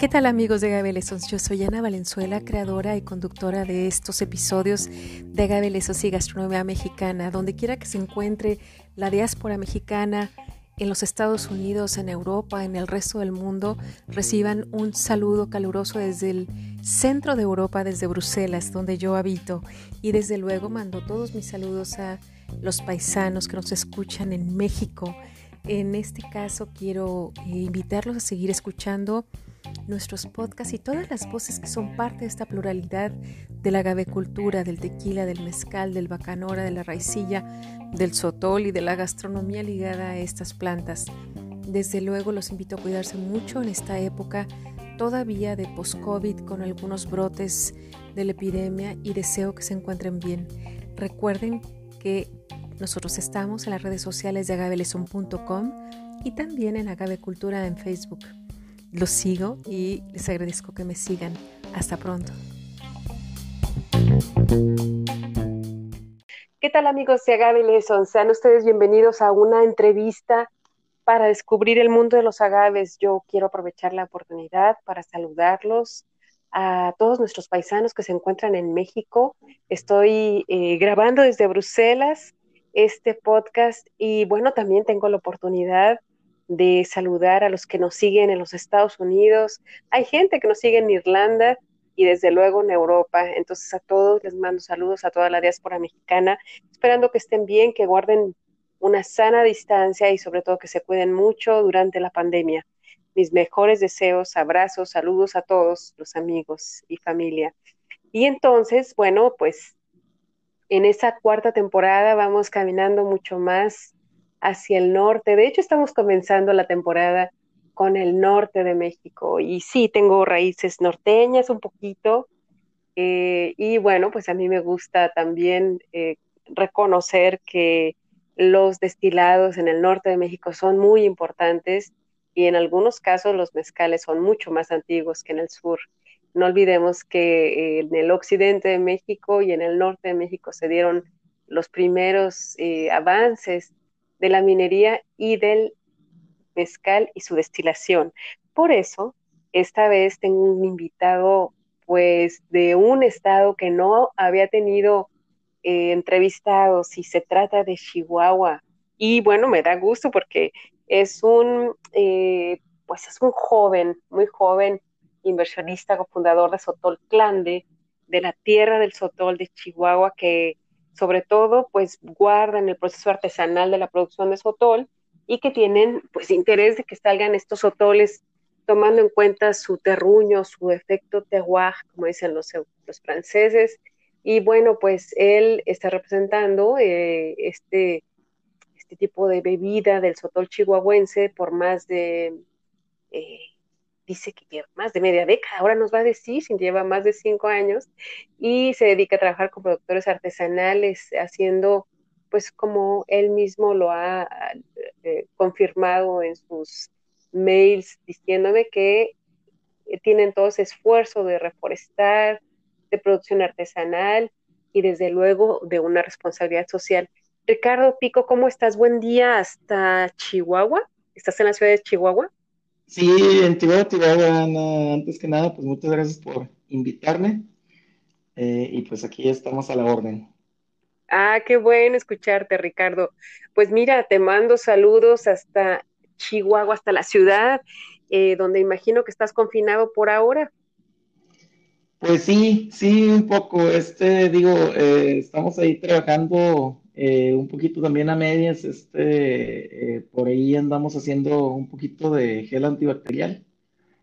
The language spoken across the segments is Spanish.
¿Qué tal amigos de Agave Yo soy Ana Valenzuela, creadora y conductora de estos episodios de Agave y Gastronomía Mexicana. Donde quiera que se encuentre la diáspora mexicana en los Estados Unidos, en Europa, en el resto del mundo, reciban un saludo caluroso desde el centro de Europa, desde Bruselas, donde yo habito. Y desde luego mando todos mis saludos a los paisanos que nos escuchan en México. En este caso quiero eh, invitarlos a seguir escuchando nuestros podcasts y todas las voces que son parte de esta pluralidad de la gavecultura, del tequila, del mezcal, del bacanora, de la raicilla, del sotol y de la gastronomía ligada a estas plantas. Desde luego los invito a cuidarse mucho en esta época todavía de post-COVID con algunos brotes de la epidemia y deseo que se encuentren bien. Recuerden que nosotros estamos en las redes sociales de agaveleson.com y también en Agavecultura en Facebook. Los sigo y les agradezco que me sigan. Hasta pronto. ¿Qué tal amigos de Agave Lesson? Sean ustedes bienvenidos a una entrevista para descubrir el mundo de los agaves. Yo quiero aprovechar la oportunidad para saludarlos a todos nuestros paisanos que se encuentran en México. Estoy eh, grabando desde Bruselas este podcast y bueno, también tengo la oportunidad de saludar a los que nos siguen en los Estados Unidos. Hay gente que nos sigue en Irlanda y desde luego en Europa. Entonces a todos les mando saludos a toda la diáspora mexicana, esperando que estén bien, que guarden una sana distancia y sobre todo que se cuiden mucho durante la pandemia. Mis mejores deseos, abrazos, saludos a todos los amigos y familia. Y entonces, bueno, pues en esa cuarta temporada vamos caminando mucho más hacia el norte. De hecho, estamos comenzando la temporada con el norte de México y sí, tengo raíces norteñas un poquito. Eh, y bueno, pues a mí me gusta también eh, reconocer que los destilados en el norte de México son muy importantes y en algunos casos los mezcales son mucho más antiguos que en el sur. No olvidemos que eh, en el occidente de México y en el norte de México se dieron los primeros avances de la minería y del mezcal y su destilación. Por eso, esta vez tengo un invitado pues de un estado que no había tenido eh, entrevistados y se trata de Chihuahua. Y bueno, me da gusto porque es un, eh, pues es un joven, muy joven inversionista, cofundador de Sotol Clande, de la tierra del Sotol de Chihuahua, que sobre todo, pues guardan el proceso artesanal de la producción de sotol y que tienen, pues, interés de que salgan estos sotoles tomando en cuenta su terruño, su efecto terroir, como dicen los, los franceses. Y bueno, pues él está representando eh, este, este tipo de bebida del sotol chihuahuense por más de eh, dice que lleva más de media década, ahora nos va a decir si lleva más de cinco años y se dedica a trabajar con productores artesanales, haciendo pues como él mismo lo ha eh, confirmado en sus mails, diciéndome que tienen todo ese esfuerzo de reforestar, de producción artesanal y desde luego de una responsabilidad social. Ricardo Pico, ¿cómo estás? Buen día hasta Chihuahua. ¿Estás en la ciudad de Chihuahua? Sí, en Chihuahua, antes que nada, pues muchas gracias por invitarme. Eh, y pues aquí estamos a la orden. Ah, qué bueno escucharte, Ricardo. Pues mira, te mando saludos hasta Chihuahua, hasta la ciudad, eh, donde imagino que estás confinado por ahora. Pues sí, sí, un poco. Este, digo, eh, estamos ahí trabajando eh, un poquito también a medias, este, eh, por ahí andamos haciendo un poquito de gel antibacterial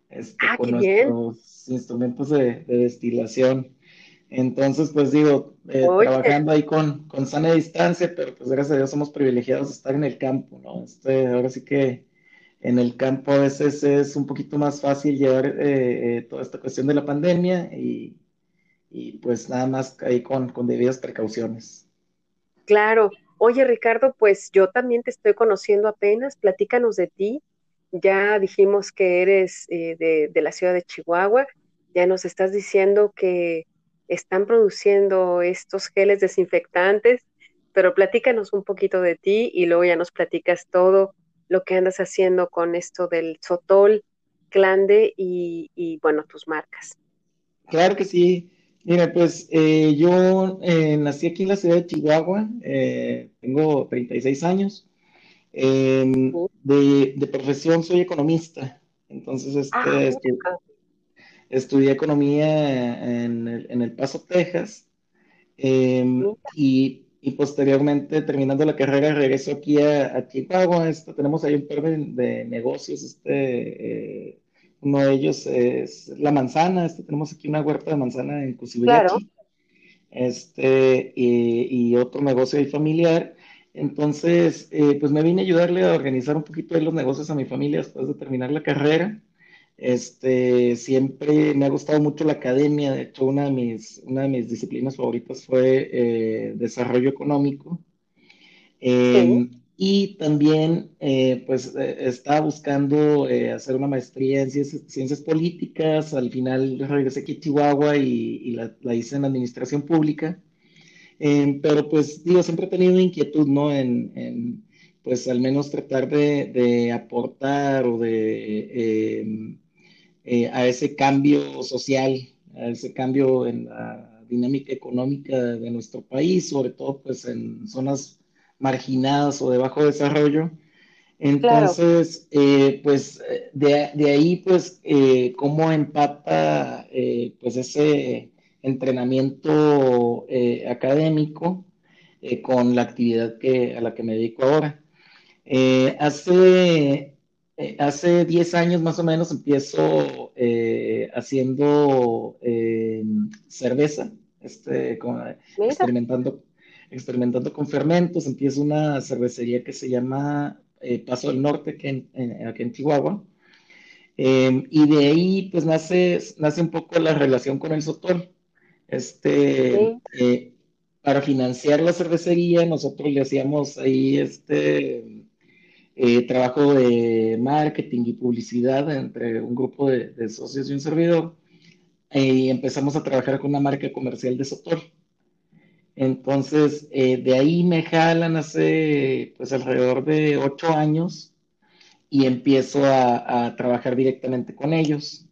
este, ah, con nuestros instrumentos de, destilación. Entonces, pues digo, eh, trabajando ahí con, con sana distancia, pero pues gracias a Dios somos privilegiados de estar en el campo, ¿no? Este, ahora sí que en el campo a veces es un poquito más fácil llevar toda esta cuestión de la pandemia y, y pues nada más ahí con, con debidas precauciones. Claro. Oye, Ricardo, pues yo también te estoy conociendo apenas. Platícanos de ti. Ya dijimos que eres eh, de, la ciudad de Chihuahua. Ya nos estás diciendo que están produciendo estos geles desinfectantes, pero platícanos un poquito de ti y luego ya nos platicas todo lo que andas haciendo con esto del sotol, Clande y, bueno, tus marcas. Claro que sí. Mira, pues eh, yo eh, nací aquí en la ciudad de Chihuahua, tengo 36 años. Em, de, profesión soy economista, entonces este, ah, estudié economía en el, en el Paso, Texas, em, y y posteriormente, terminando la carrera, regreso aquí a, Chicago. Esto, tenemos ahí un par de, negocios. Este, eh, uno de ellos es la manzana. Este, tenemos aquí una huerta de manzana en Cusibillachi. Este, y, otro negocio ahí familiar. Entonces, eh, pues me vine a ayudarle a organizar un poquito los negocios a mi familia después de terminar la carrera. Este, siempre me ha gustado mucho la academia, de hecho una de mis, una de mis disciplinas favoritas fue eh, desarrollo económico. Em, y también, eh, pues, eh, estaba buscando hacer una maestría en ciencias, políticas. Al final regresé aquí a Chihuahua y, la, hice en administración pública. Pero, pues, digo, siempre he tenido inquietud, ¿no? En, pues, al menos tratar de, de aportar o de em, eh, a ese cambio social, a ese cambio en la dinámica económica de nuestro país, sobre todo pues en zonas marginadas o de bajo desarrollo. Entonces, eh, pues de, de, ahí pues eh, cómo empata pues ese entrenamiento académico con la actividad que, a la que me dedico ahora. hace eh, hace 10 años más o menos empiezo eh, haciendo eh, cerveza, este, experimentando, experimentando con fermentos. Empiezo una cervecería que se llama Paso del Norte, aquí en, aquí en Chihuahua. y de ahí pues nace, nace un poco la relación con el Sotol. Este, para financiar la cervecería, nosotros le hacíamos ahí este eh, trabajo de marketing y publicidad entre un grupo de, socios y un servidor, eh, y empezamos a trabajar con una marca comercial de Sotor. Entonces, eh, de ahí me jalan hace pues alrededor de ocho años y empiezo a, trabajar directamente con ellos.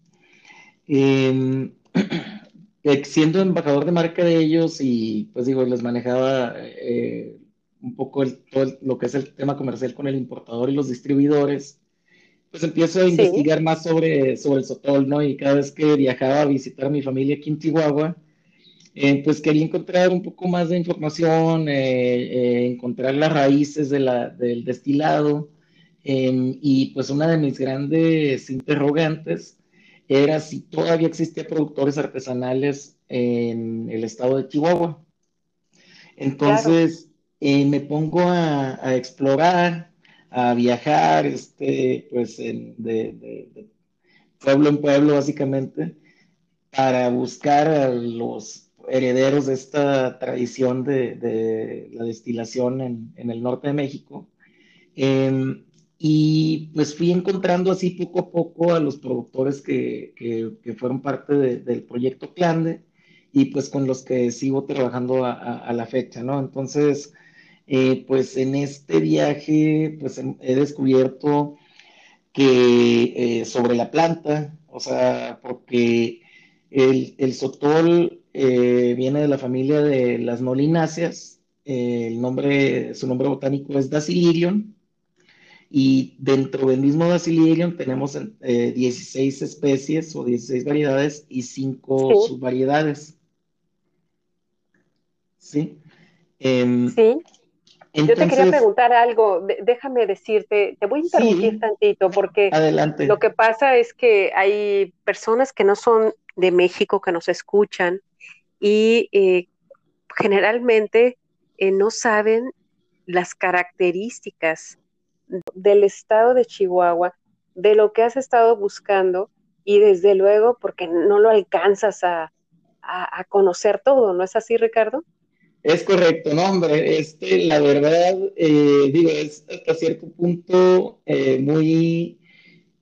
Em, siendo embajador de marca de ellos y pues digo, les manejaba un poco el, todo lo que es el tema comercial con el importador y los distribuidores, pues empiezo a investigar más sobre, sobre el sotol, ¿no? Y cada vez que viajaba a visitar a mi familia aquí en Chihuahua, eh, pues quería encontrar un poco más de información, eh, eh, encontrar las raíces de del destilado, em, y pues una de mis grandes interrogantes era si todavía existía productores artesanales en el estado de Chihuahua. Entonces, me pongo a, explorar, a viajar, este, pues de, pueblo en pueblo básicamente, para buscar a los herederos de esta tradición de, la destilación en, el norte de México. Em, y pues fui encontrando así poco a poco a los productores que, fueron parte del proyecto Clando y pues con los que sigo trabajando a, a la fecha, ¿no? Entonces, eh, pues en este viaje pues he descubierto que eh, sobre la planta, o sea, porque el, el sotol eh, viene de la familia de las nolináceas, el nombre, su nombre botánico es Dacilirion, y dentro del mismo Dacilirion tenemos 16 especies o 16 variedades y 5 subvariedades. ¿Sí? Em, sí. Yo te quería preguntar algo, déjame decirte, te voy a interrumpir tantito porque lo que pasa es que hay personas que no son de México que nos escuchan y eh, generalmente eh, no saben las características del estado de Chihuahua, de lo que has estado buscando y desde luego porque no lo alcanzas a conocer todo, ¿no es así, Ricardo? Es correcto, no, hombre, este, la verdad, eh, digo, es hasta cierto punto eh, muy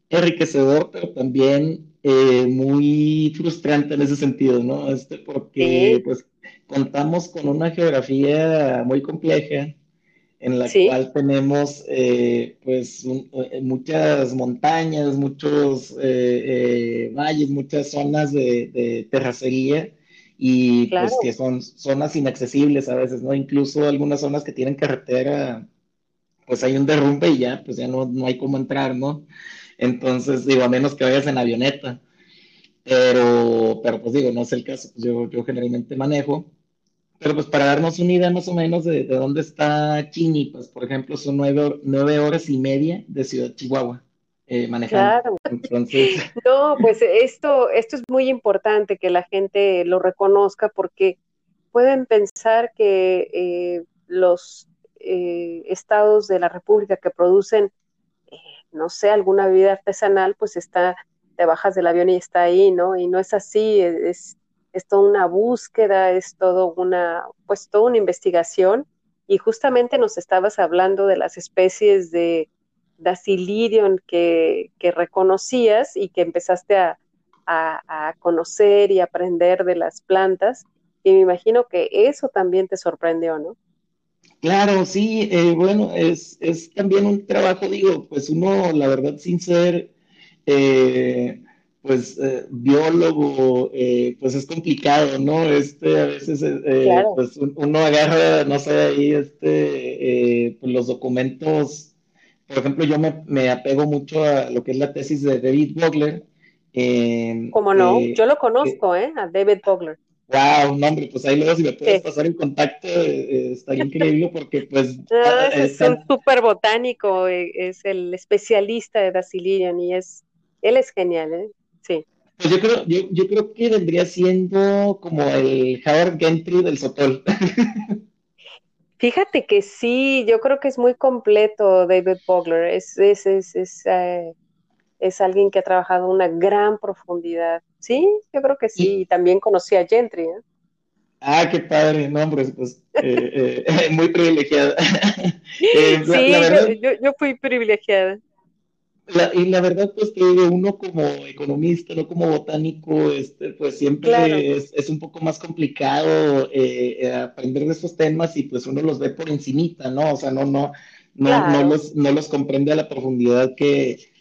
enriquecedor, pero también eh, muy frustrante en ese sentido, ¿no? Este, porque, pues, contamos con una geografía muy compleja, en la cual tenemos eh, pues eh, muchas montañas, muchos eh, valles, muchas zonas de, terracería y pues que son zonas inaccesibles a veces, ¿no? Incluso algunas zonas que tienen carretera, pues hay un derrumbe y ya, pues ya no, no hay cómo entrar, ¿no? Entonces, digo, a menos que vayas en avioneta. Pero, pero pues digo, no es el caso, pues yo, yo generalmente manejo. Pero pues para darnos una idea más o menos de, dónde está Chini, pues por ejemplo son nueve, nueve horas y media de Ciudad Chihuahua. Eh, manejando. Claro. Entonces... No, pues esto, esto es muy importante que la gente lo reconozca porque pueden pensar que eh, los eh, estados de la República que producen, no sé, alguna bebida artesanal, pues está, te bajas del avión y está ahí, ¿no? Y no es así, es, es toda una búsqueda, es todo una, pues toda una investigación. Y justamente nos estabas hablando de las especies de Dacilirion que, que reconocías y que empezaste a, conocer y aprender de las plantas. Y me imagino que eso también te sorprendió, ¿no? Claro, sí, eh, bueno, es, es, también un trabajo, digo, pues uno, la verdad, sin ser eh, pues eh, biólogo, eh, pues es complicado, ¿no? Este, a veces, pues uno agarra, no sé, ahí, este, pues los documentos, por ejemplo, yo me, apego mucho a lo que es la tesis de David Bogler. ¿Cómo no? yo lo conozco, ¿eh? A David Bogler. Wow, no, hombre, pues ahí luego si me puedes pasar en contacto, estaría increíble porque pues... Ah, es un súper botánico, es el especialista de Dacilirian y es, él es genial, ¿eh? Sí. Pues yo creo, yo, yo creo que vendría siendo como el Howard Gentry del Sotol. Fíjate que sí, yo creo que es muy completo David Bogler. Es, es, es, es, eh, es alguien que ha trabajado una gran profundidad. Sí, yo creo que sí. Y también conocí a Gentry. ¿eh? Ah, qué padre, no, hombre, pues eh, eh muy privilegiada. Eh, sí, yo, yo, fui privilegiada y la verdad, pues que uno como economista, no como botánico, este, pues siempre es, un poco más complicado aprender de estos temas y pues uno los ve por encimita, ¿no? O sea, no, no, no, no, los, no los comprende a la profundidad que,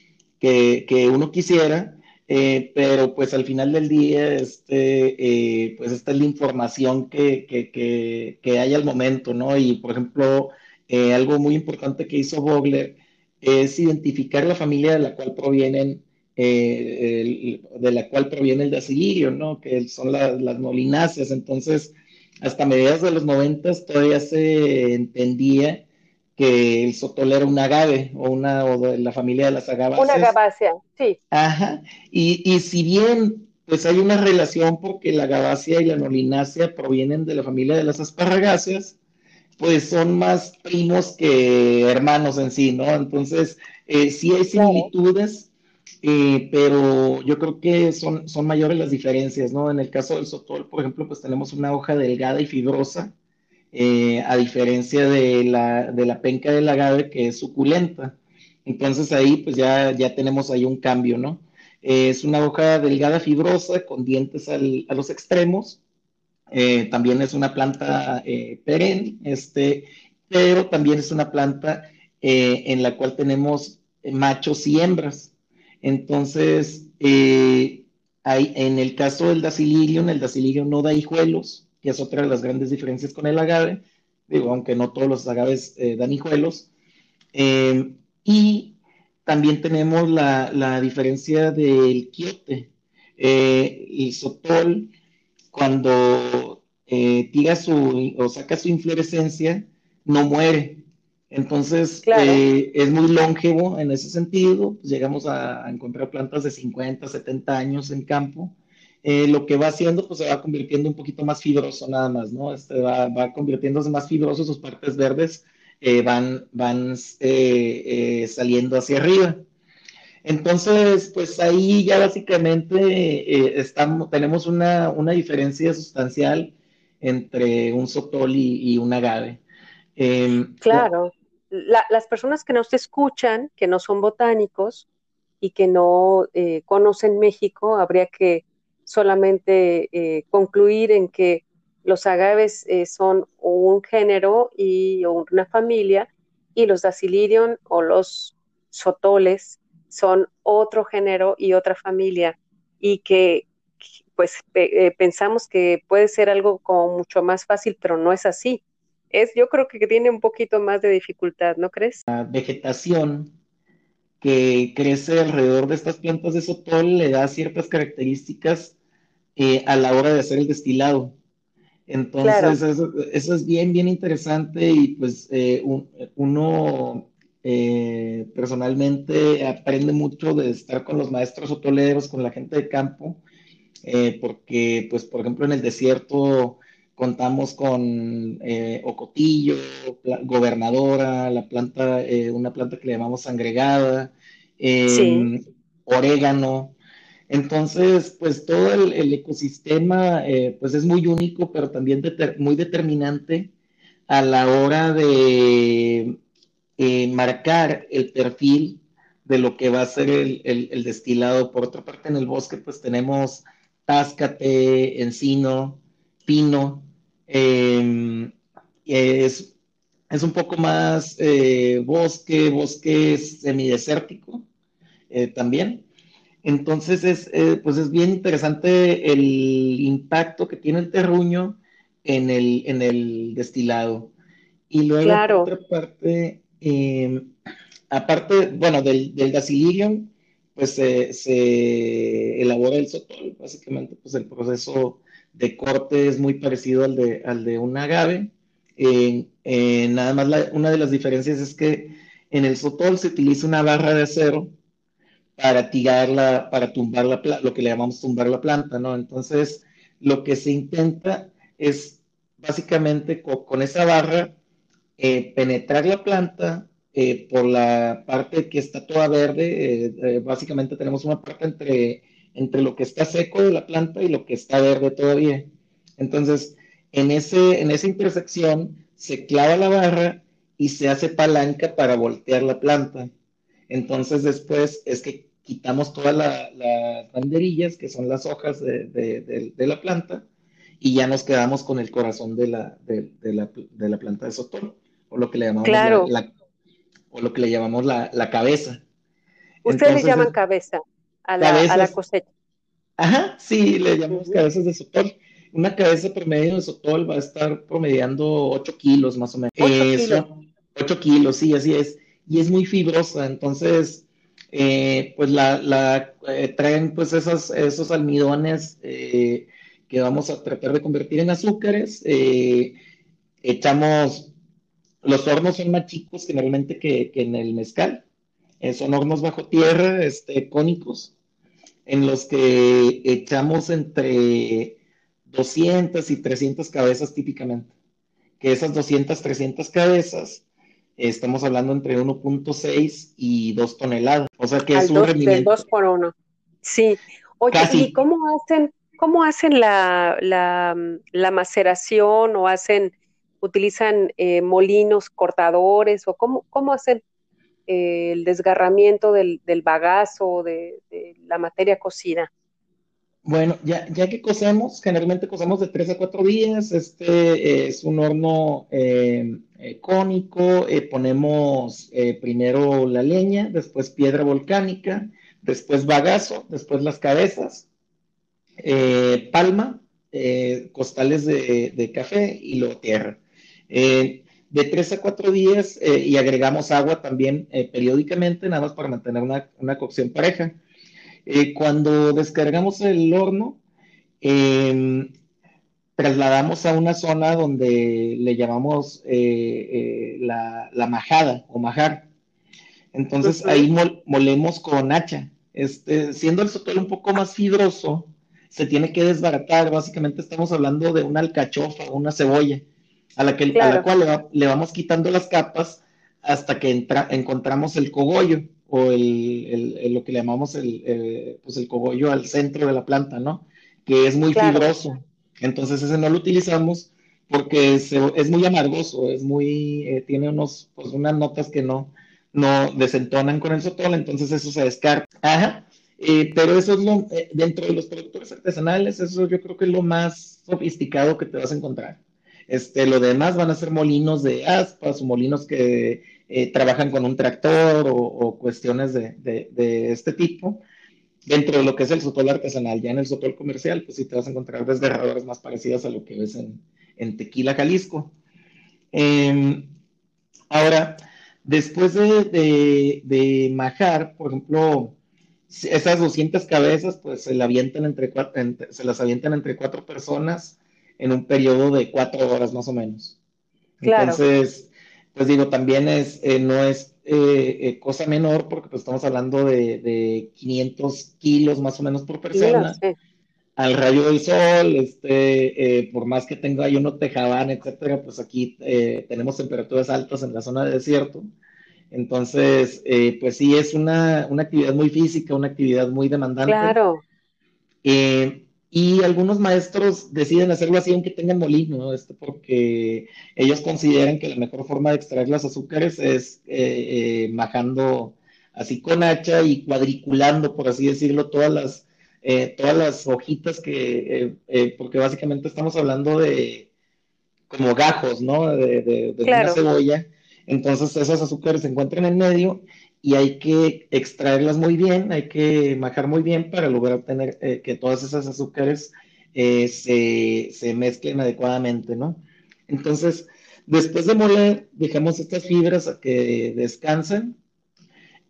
que, uno quisiera. Eh, pero pues al final del día, este, pues esta es la información que, que, que, hay al momento, ¿no? Y por ejemplo, algo muy importante que hizo Vogler es identificar la familia de la cual provienen, eh, de la cual proviene el dacilirio, ¿no? Que son las molináceas. Entonces, hasta mediados de los noventas todavía se entendía que el sotol era un agave o una o de la familia de las agaváceas. Una agavácea, sí. Ajá. Y, y si bien pues hay una relación porque la agavácea y la nolinácea provienen de la familia de las asparragáceas, pues son más primos que hermanos en sí, ¿no? Entonces, eh, sí hay similitudes, eh, pero yo creo que son, son mayores las diferencias, ¿no? En el caso del sotol, por ejemplo, pues tenemos una hoja delgada y fibrosa, eh, a diferencia de la, de la penca del agave que es suculenta. Entonces ahí pues ya, ya tenemos ahí un cambio, ¿no? es una hoja delgada, fibrosa, con dientes al, a los extremos, eh, también es una planta eh, perenne, este, pero también es una planta en la cual tenemos machos y hembras. Entonces, en el caso del dacilirium, el dacilirium no da hijuelos, que es otra de las grandes diferencias con el agave, digo, aunque no todos los agaves dan hijuelos. y también tenemos la, la diferencia del quiote. el sotol cuando eh, tira su o saca su inflorescencia, no muere. Entonces, eh, es muy longevo en ese sentido. Pues, llegamos a, encontrar plantas de 50, 70 años en campo. Eh, lo que va haciendo, pues se va convirtiendo un poquito más fibroso nada más, ¿no? Este va, va convirtiéndose más fibroso, sus partes verdes van, van saliendo hacia arriba. Entonces, pues ahí ya básicamente eh, estamos, tenemos una, una, diferencia sustancial entre un sotol y, un agave. Em, claro, las personas que nos escuchan, que no son botánicos y que no eh, conocen México, habría que solamente eh, concluir en que los agaves eh, son un género y una familia y los dacilirion o los sotoles son otro género y otra familia y que pues eh, pensamos que puede ser algo como mucho más fácil, pero no es así. Es, yo creo que tiene un poquito más de dificultad, ¿no crees? La vegetación que crece alrededor de estas plantas de sotol le da ciertas características eh, a la hora de hacer el destilado. Entonces, eso, es bien, bien interesante y pues eh, uno eh, personalmente aprende mucho de estar con los maestros hotoleros, con la gente de campo, porque pues por ejemplo en el desierto contamos con ocotillo, gobernadora, la planta, una planta que le llamamos sangregada, em, orégano, entonces, pues todo el, ecosistema eh, pues es muy único, pero también muy determinante a la hora de eh, marcar el perfil de lo que va a ser el, destilado. Por otra parte, en el bosque pues tenemos táscate, encino, pino. Em, es, es, un poco más eh, bosque, bosque semidesértico también. Entonces es, eh, pues es bien interesante el impacto que tiene el terruño en el, en el destilado. Y luego, por otra parte, em, aparte, bueno, del, del pues se elabora el sotol. Básicamente, pues el proceso de corte es muy parecido al de, al de un agave. nada más una de las diferencias es que en el sotol se utiliza una barra de acero para tirarla, para tumbar la, lo que le llamamos tumbar la planta, ¿no? Entonces, lo que se intenta es básicamente con, esa barra eh, penetrar la planta eh, por la parte que está toda verde. Eh, básicamente tenemos una parte entre, entre lo que está seco de la planta y lo que está verde todavía. Entonces, en, ese, en esa intersección se clava la barra y se hace palanca para voltear la planta. Entonces después es que quitamos todas las banderillas, que son las hojas de, la planta, y ya nos quedamos con el corazón de la, de, la, planta de sotol, o lo que le llamamos la, o lo que le llamamos la, cabeza. Ustedes le llaman cabeza a la, cosecha. Ajá, sí, le llamamos cabezas de sotol. Una cabeza promedio de sotol va a estar promediando 8 kilos más o menos. 8 kilos. 8 kilos, sí, así es y es muy fibrosa, entonces eh, pues la, eh, traen pues esos, esos almidones eh, que vamos a tratar de convertir en azúcares, echamos, los hornos son más chicos generalmente que, que en el mezcal, son hornos bajo tierra, este, cónicos, en los que echamos entre 200 y 300 cabezas típicamente, que esas 200, 300 cabezas estamos hablando entre 1.6 y 2 toneladas. O sea que es un rendimiento. 2 por 1. Sí. Oye, ¿y cómo hacen, cómo hacen la, la, maceración o hacen, utilizan eh, molinos cortadores o cómo, cómo hacen eh, el desgarramiento del, bagazo, de, la materia cocida? Bueno, ya, ya que cocemos, generalmente cocemos de 3 a 4 días. Este es un horno eh, eh, cónico. Eh, ponemos primero la leña, después piedra volcánica, después bagazo, después las cabezas, palma, costales de, café y luego tierra. De 3 a 4 días y agregamos agua también periódicamente, nada más para mantener una, una cocción pareja. Eh, cuando descargamos el horno, em, trasladamos a una zona donde le llamamos eh, eh, la, majada o majar. Entonces ahí molemos con hacha. Este, siendo el sotol un poco más fibroso, se tiene que desbaratar. Básicamente estamos hablando de una alcachofa o una cebolla, a la, que, la cual le, vamos quitando las capas hasta que encontramos el cogollo o el, lo que le llamamos el, pues el cogollo al centro de la planta, ¿no? Que es muy fibroso. Entonces ese no lo utilizamos porque es muy amargoso, es muy, eh, tiene unos, pues unas notas que no, no desentonan con el sotol, entonces eso se descarta. Ajá. Eh, pero eso es lo, eh, dentro de los productores artesanales, eso yo creo que es lo más sofisticado que te vas a encontrar. Este, lo demás van a ser molinos de aspas o molinos que eh, trabajan con un tractor o, cuestiones de, este tipo. Dentro de lo que es el sotol artesanal, ya en el sotol comercial, pues sí te vas a encontrar desgarradores más parecidas a lo que ves en, Tequila, Jalisco. Em, ahora, después de, de, majar, por ejemplo, esas 200 cabezas, pues se, la avientan entre, se las avientan entre cuatro personas en un periodo de cuatro horas más o menos. Entonces, pues digo, también es, eh, no es eh, eh, cosa menor porque pues estamos hablando de, de 500 kilos más o menos por persona. Al rayo del sol, este, por más que tenga uno tejabán, etcétera, pues aquí tenemos temperaturas altas en la zona de desierto. Entonces, pues sí, es una, una, actividad muy física, una actividad muy demandante. Claro. Y algunos maestros deciden hacerlo así aunque tengan molino, esto porque ellos consideran que la mejor forma de extraer los azúcares es eh, eh, majando así con hacha y cuadriculando, por así decirlo, todas las, eh, todas las hojitas que, porque básicamente estamos hablando de como gajos, ¿no? De, de, de una cebolla. Entonces esos azúcares se encuentran en medio y hay que extraerlas muy bien, hay que majar muy bien para lograr obtener eh, que todas esas azúcares eh, se, mezclen adecuadamente, ¿no? Entonces, después de moler, dejamos estas fibras a que descansen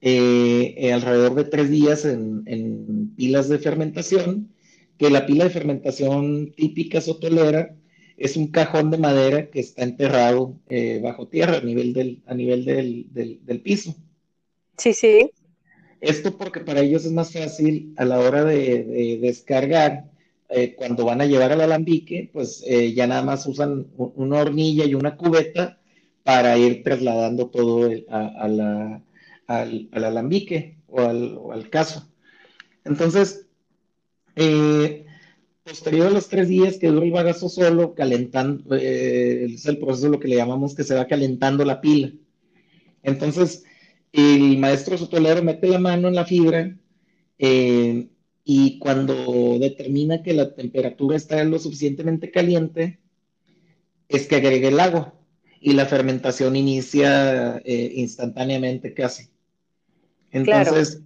eh, alrededor de tres días en, pilas de fermentación, que la pila de fermentación típica sotolera es un cajón de madera que está enterrado bajo tierra a nivel del, a nivel del piso. Sí, sí. Esto porque para ellos es más fácil a la hora de, descargar, eh, cuando van a llevar al alambique, pues eh, ya nada más usan una hornilla y una cubeta para ir trasladando todo a, la, al, alambique o al, caso. Entonces, eh, posterior a los tres días que dura el bagazo solo, calentando, es el proceso lo que le llamamos que se va calentando la pila. Entonces, el maestro sotolero mete la mano en la fibra eh, y cuando determina que la temperatura está lo suficientemente caliente, es que agregue el agua y la fermentación inicia eh, instantáneamente casi. Entonces,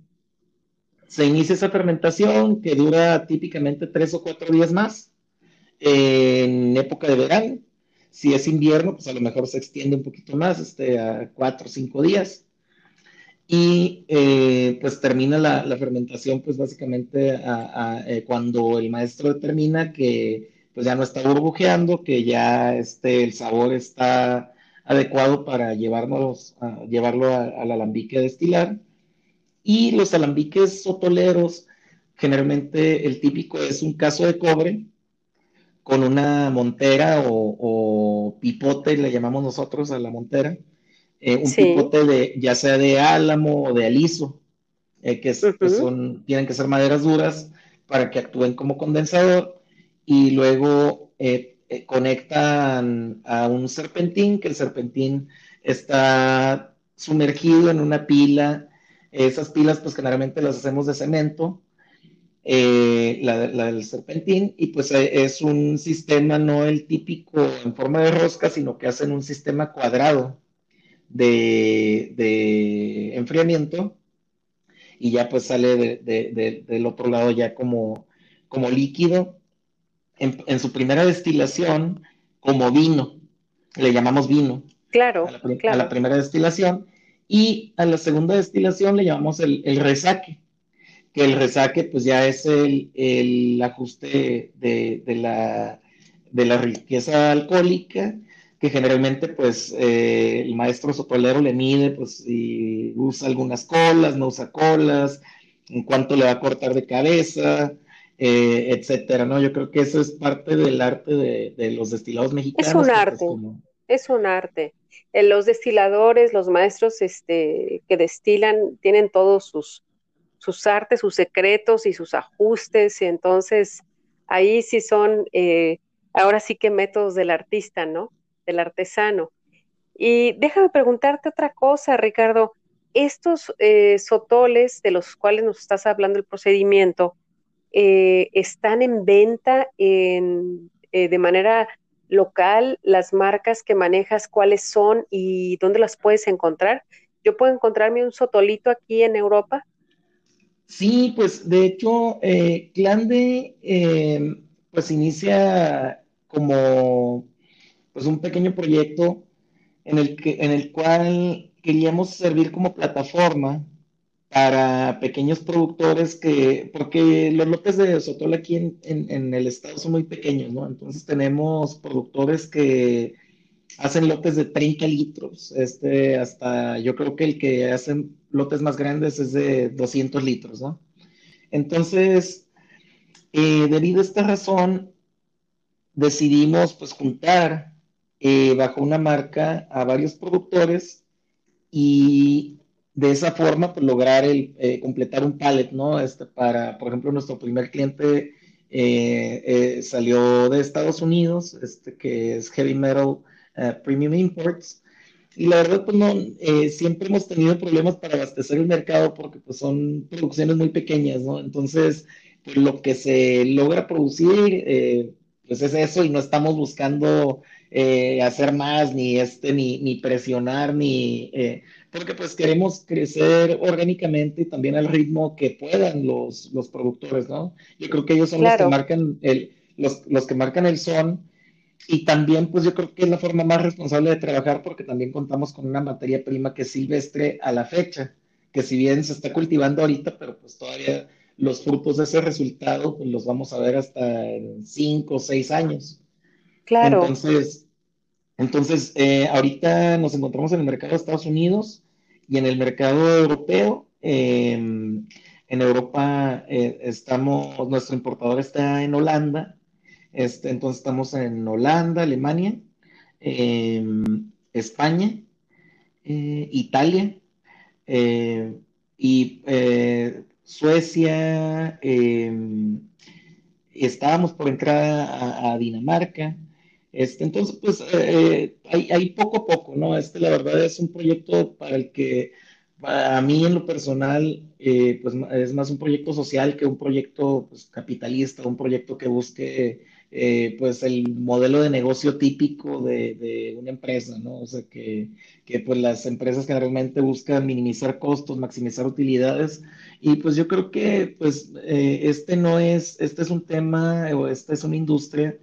se inicia esa fermentación que dura típicamente tres o cuatro días más en época de verano. Si es invierno, pues a lo mejor se extiende un poquito más, este, a cuatro o cinco días y eh, pues termina la, fermentación pues básicamente eh, cuando el maestro determina que pues ya no está burbujeando, que ya este, el sabor está adecuado para llevarnos, a, llevarlo al alambique a destilar. Y los alambiques sotoleros, generalmente el típico es un caso de cobre con una montera o, o pipote, le llamamos nosotros a la montera, eh, un pipote de, ya sea de álamo o de aliso, eh, que, pues, son, tienen que ser maderas duras para que actúen como condensador, y luego eh, conectan a un serpentín, que el serpentín está sumergido en una pila. Esas pilas, pues generalmente las hacemos de cemento, la, la, del serpentín, y pues es un sistema no el típico en forma de rosca, sino que hacen un sistema cuadrado de, enfriamiento y ya pues sale del otro lado ya como, como líquido. En, su primera destilación, como vino, le llamamos vino. Claro, a la, primera destilación. Y a la segunda destilación le llamamos el, resaque, que el resaque pues ya es el, ajuste de, la, de la riqueza alcohólica que generalmente pues eh, el maestro sopolero le mide pues si usa algunas colas, no usa colas, en cuánto le va a cortar de cabeza, eh, etcétera, ¿no? Yo creo que eso es parte del arte de, los destilados mexicanos. Es un pues, arte, es un arte. Eh, los destiladores, los maestros este, que destilan, tienen todos sus, sus artes, sus secretos y sus ajustes, y entonces ahí sí son, ahora sí que métodos del artista, ¿no? Del artesano. Y déjame preguntarte otra cosa, Ricardo. estos eh, sotoles de los cuales nos estás hablando el procedimiento eh, están en venta en, eh, de manera local, las marcas que manejas, cuáles son y dónde las puedes encontrar. ¿Yo puedo encontrarme un sotolito aquí en Europa? Sí, pues de hecho, Clando pues inicia como pues un pequeño proyecto en el, que, en el cual queríamos servir como plataforma para pequeños productores que, porque los lotes de sotol aquí en, en, el estado son muy pequeños, ¿no? Entonces tenemos productores que hacen lotes de 30 litros, este, hasta yo creo que el que hacen lotes más grandes es de 200 litros, ¿no? Entonces, eh, debido a esta razón, decidimos pues juntar eh, bajo una marca a varios productores y de esa forma pues, lograr el, eh, completar un pallet, ¿no? Este, para, por ejemplo, nuestro primer cliente eh, salió de Estados Unidos, este, que es Heavy Metal Premium Imports. Y la verdad, pues no, siempre hemos tenido problemas para abastecer el mercado porque pues son producciones muy pequeñas, ¿no? Entonces, pues, lo que se logra producir, pues es eso y no estamos buscando eh, hacer más, ni este, ni, ni presionar, ni eh, porque pues queremos crecer orgánicamente y también al ritmo que puedan los, los productores, ¿no? Yo creo que ellos son los que marcan el, los, los que marcan el son. Y también, pues yo creo que es la forma más responsable de trabajar porque también contamos con una materia prima que es silvestre a la fecha, que si bien se está cultivando ahorita, pero pues todavía los frutos de ese resultado pues los vamos a ver hasta en cinco o seis años. Claro. Entonces, entonces eh, ahorita nos encontramos en el mercado de Estados Unidos y en el mercado europeo. Em, en Europa eh, estamos, nuestro importador está en Holanda, este, entonces estamos en Holanda, Alemania, em, España, eh, Italia y Suecia, em, estábamos por entrar a Dinamarca, este, entonces, pues eh, eh, hay, poco a poco, ¿no? Este, la verdad, es un proyecto para el que, a mí en lo personal, eh, pues es más un proyecto social que un proyecto pues, capitalista, un proyecto que busque, pues, el modelo de negocio típico de, una empresa, ¿no? O sea, que, que, pues, las empresas generalmente buscan minimizar costos, maximizar utilidades, y pues yo creo que, pues, este no es, este es un tema, o esta es una industria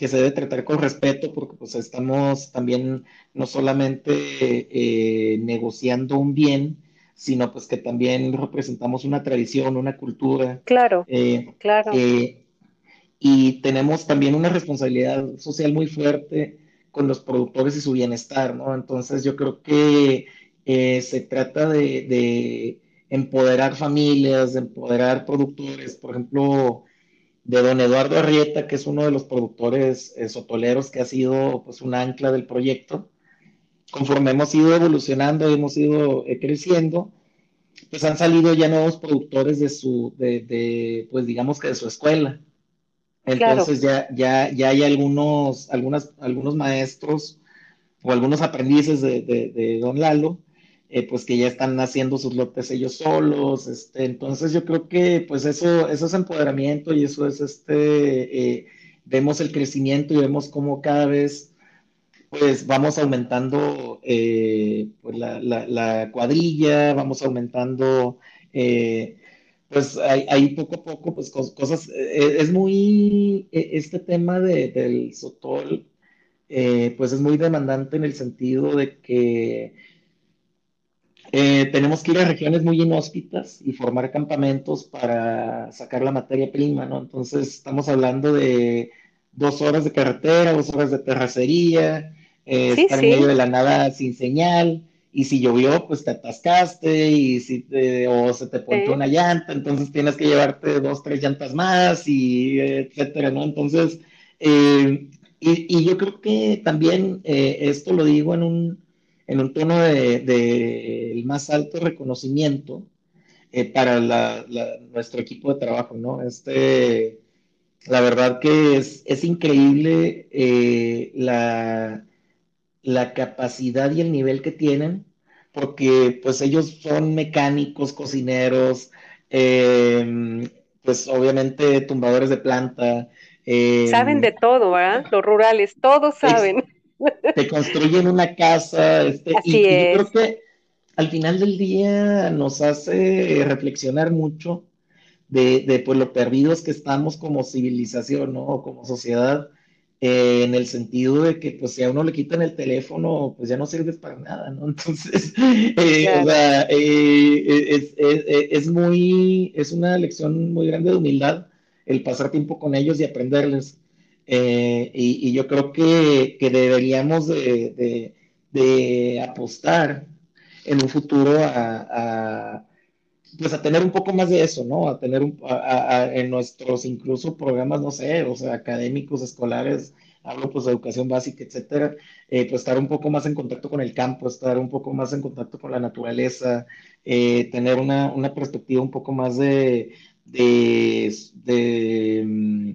que se debe tratar con respeto porque pues estamos también no solamente eh, negociando un bien, sino pues que también representamos una tradición, una cultura. Claro, eh, claro. Eh, y tenemos también una responsabilidad social muy fuerte con los productores y su bienestar, ¿no? Entonces yo creo que se trata de, de empoderar familias, de empoderar productores. Por ejemplo, de don Eduardo Arrieta, que es uno de los productores eh, sotoleros que ha sido pues un ancla del proyecto. Conforme hemos ido evolucionando, hemos ido eh, creciendo, pues han salido ya nuevos productores de su, de, pues digamos que de su escuela. Entonces ya, ya, ya hay algunos, algunas, algunos maestros o algunos aprendices de, de don Lalo eh, pues que ya están haciendo sus lotes ellos solos, este, entonces yo creo que pues eso, eso es empoderamiento y eso es este, eh, vemos el crecimiento y vemos cómo cada vez pues vamos aumentando eh, pues, la, cuadrilla, vamos aumentando, pues hay, poco a poco pues cosas, es muy, este tema del sotol, pues es muy demandante en el sentido de que eh, tenemos que ir a regiones muy inhóspitas y formar campamentos para sacar la materia prima, ¿no? Entonces estamos hablando de dos horas de carretera, dos horas de terracería, eh, estar en medio de la nada sin señal, y si llovió, pues te atascaste, y si o se te ponchó una llanta, entonces tienes que llevarte dos, tres llantas más, y etcétera, ¿no? Entonces, eh, y, yo creo que también esto lo digo en un en un tono de, el más alto reconocimiento eh, para nuestro equipo de trabajo, ¿no? Este, la verdad que es, es increíble eh, la, la capacidad y el nivel que tienen porque pues ellos son mecánicos, cocineros, em, pues obviamente tumbadores de planta. Em, saben de todo, ¿verdad? Los rurales, todos saben. Te construyen una casa, este, y, yo creo que al final del día nos hace reflexionar mucho de, de pues, lo perdidos que estamos como civilización, ¿no? O como sociedad eh, en el sentido de que pues si a uno le quitan el teléfono, pues ya no sirves para nada, ¿no? Entonces, eh, o sea, eh, es, es, es, muy, es una lección muy grande de humildad el pasar tiempo con ellos y aprenderles. Y, y, yo creo que, deberíamos de, apostar en un futuro a, pues a tener un poco más de eso, ¿no? A tener en nuestros incluso programas, no sé, o sea, académicos, escolares, hablo pues de educación básica, etcétera, eh, pues estar un poco más en contacto con el campo, estar un poco más en contacto con la naturaleza, eh, tener una, una, perspectiva un poco más de mm,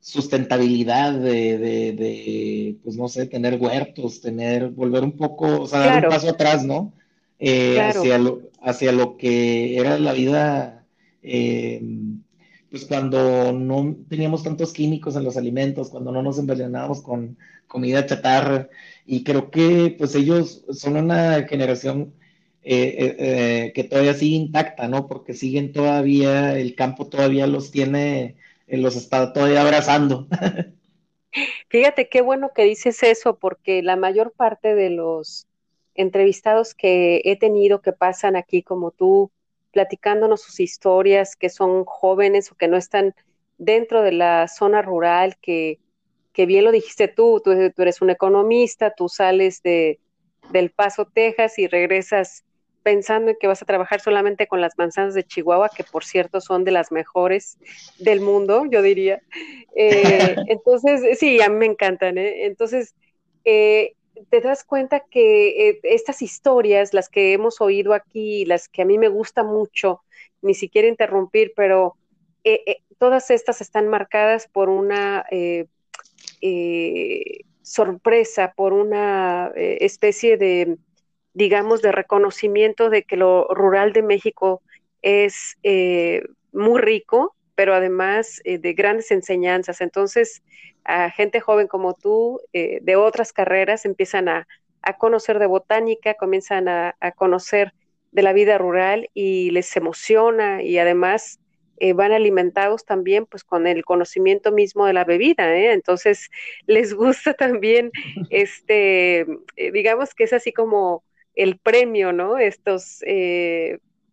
sustentabilidad, de, de, de, pues no sé, tener huertos, tener, volver un poco, o sea, dar un paso atrás, ¿no? Eh, hacia, lo, hacia lo que era la vida, eh, pues cuando no teníamos tantos químicos en los alimentos, cuando no nos envenenábamos con comida chatarra, y creo que pues ellos son una generación eh, que todavía sigue intacta, ¿no? Porque siguen todavía, el campo todavía los tiene, los está todavía abrazando. Fíjate qué bueno que dices eso, porque la mayor parte de los entrevistados que he tenido que pasan aquí como tú, platicándonos sus historias, que son jóvenes o que no están dentro de la zona rural, que, que bien lo dijiste tú, tú, eres un economista, tú sales de, del Paso, Texas y regresas pensando en que vas a trabajar solamente con las manzanas de Chihuahua, que por cierto son de las mejores del mundo, yo diría. Eh, entonces, sí, a mí me encantan. ¿eh? Entonces, eh, te das cuenta que eh, estas historias, las que hemos oído aquí, las que a mí me gusta mucho, ni siquiera interrumpir, pero todas estas están marcadas por una sorpresa, por una especie de, digamos, de reconocimiento de que lo rural de México es muy rico, pero además de grandes enseñanzas. Entonces, a gente joven como tú eh, de otras carreras empiezan a, conocer de botánica, comienzan a, conocer de la vida rural y les emociona y además eh, van alimentados también pues con el conocimiento mismo de la bebida, ¿eh? entonces les gusta también este, digamos que es así como el premio, ¿no? Estos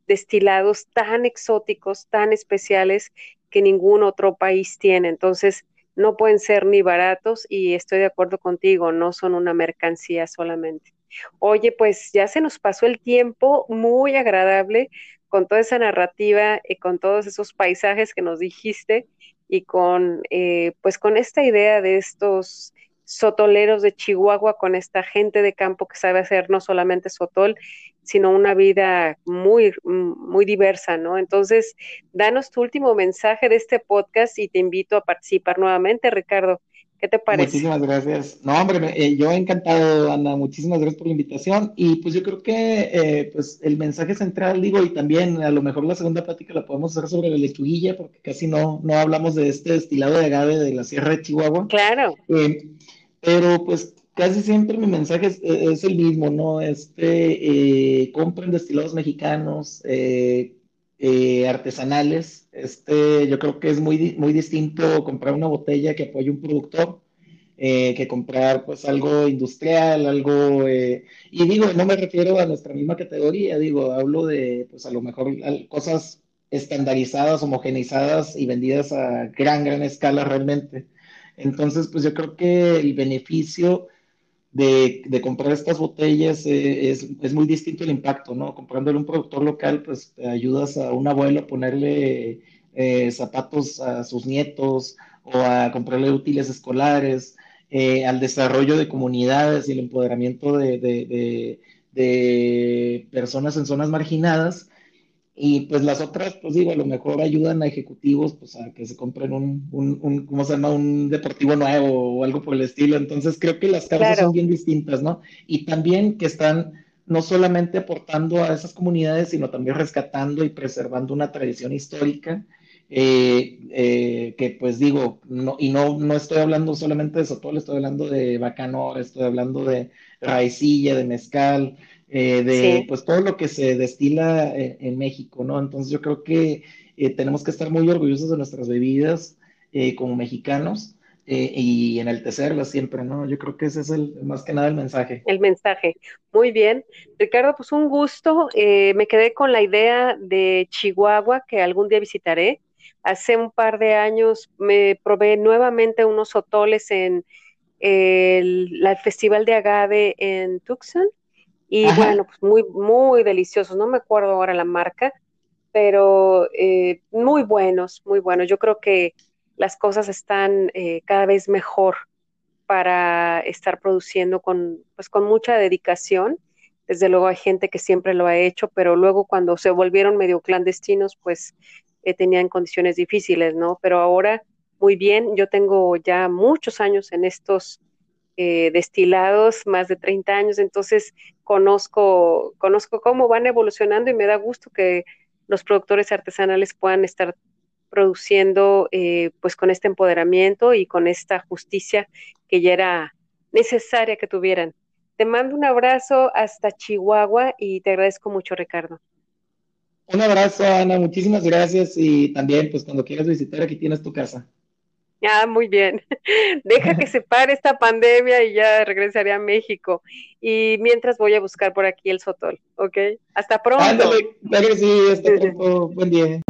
destilados tan exóticos, tan especiales que ningún otro país tiene. Entonces, no pueden ser ni baratos y estoy de acuerdo contigo, no son una mercancía solamente. Oye, pues ya se nos pasó el tiempo muy agradable con toda esa narrativa y con todos esos paisajes que nos dijiste y con eh, pues con esta idea de estos sotoleros de Chihuahua, con esta gente de campo que sabe hacer no solamente sotol, sino una vida muy, muy diversa, ¿no? Entonces, danos tu último mensaje de este podcast y te invito a participar nuevamente, Ricardo. ¿Qué te parece? Muchísimas gracias. No, hombre, eh, yo encantado, Ana. Muchísimas gracias por la invitación. Y pues yo creo que eh, pues el mensaje central, digo, y también a lo mejor la segunda plática la podemos hacer sobre la lechuguilla, porque casi no, no hablamos de este destilado de agave de la Sierra de Chihuahua. Claro. Eh, pero pues casi siempre mi mensaje es, el mismo, ¿no? Este, eh, compren destilados mexicanos, eh, eh, artesanales. Este, yo creo que es muy, muy distinto comprar una botella que apoye un productor. que comprar pues algo industrial, algo, y digo, no me refiero a nuestra misma categoría, digo, hablo de pues a lo mejor cosas estandarizadas, homogenizadas y vendidas a gran, gran escala realmente. Entonces, pues yo creo que el beneficio de, comprar estas botellas eh, es, muy distinto el impacto, ¿no? Comprándole un productor local, pues te ayudas a un abuelo a ponerle eh, zapatos a sus nietos o a comprarle útiles escolares, eh, al desarrollo de comunidades y el empoderamiento de personas en zonas marginadas y pues las otras, pues digo, a lo mejor ayudan a ejecutivos pues a que se compren un, un, un ¿cómo se llama? Un deportivo nuevo o algo por el estilo. Entonces creo que las causas son bien distintas, ¿no? Y también que están no solamente aportando a esas comunidades, sino también rescatando y preservando una tradición histórica. Eh, eh, que pues digo, no, y no, no estoy hablando solamente de Sotol, estoy hablando de Bacanora, estoy hablando de raicilla, de mezcal, eh, de pues todo lo que se destila en, México, ¿no? Entonces yo creo que tenemos que estar muy orgullosos de nuestras bebidas como mexicanos eh, y enaltecerla siempre, ¿no? Yo creo que ese es el, más que nada el mensaje. El mensaje. Muy bien. Ricardo, pues un gusto. Eh, me quedé con la idea de Chihuahua, que algún día visitaré. Hace un par de años me probé nuevamente unos otoles en el, Festival de Agave en Tucson. Y bueno, pues muy, muy deliciosos. No me acuerdo ahora la marca, pero eh, muy buenos, muy buenos. Yo creo que las cosas están eh, cada vez mejor para estar produciendo con, pues, con mucha dedicación. Desde luego hay gente que siempre lo ha hecho, pero luego cuando se volvieron medio clandestinos, pues eh, tenían condiciones difíciles, ¿no? Pero ahora, muy bien, yo tengo ya muchos años en estos eh, destilados, más de 30 años, entonces conozco, conozco cómo van evolucionando y me da gusto que los productores artesanales puedan estar produciendo eh, pues con este empoderamiento y con esta justicia que ya era necesaria que tuvieran. Te mando un abrazo hasta Chihuahua y te agradezco mucho, Ricardo. Un abrazo, Ana, muchísimas gracias y también pues cuando quieras visitar aquí tienes tu casa. Ah, muy bien. Deja que se pare esta pandemia y ya regresaré a México. Y mientras voy a buscar por aquí el Sotol, ¿ok? Hasta pronto. Ándale, sí, hasta pronto. Buen día.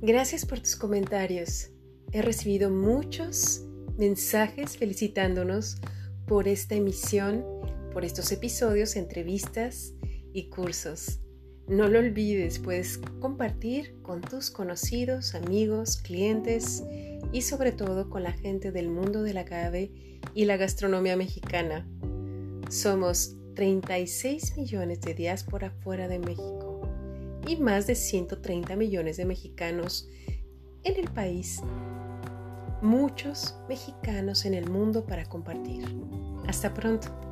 Gracias por tus comentarios. He recibido muchos mensajes felicitándonos por esta emisión, por estos episodios, entrevistas y cursos. No lo olvides, puedes compartir con tus conocidos, amigos, clientes y sobre todo con la gente del mundo del agave y la gastronomía mexicana. Somos 36 millones de diáspora fuera de México y más de 130 millones de mexicanos en el país. Muchos mexicanos en el mundo para compartir. Hasta pronto.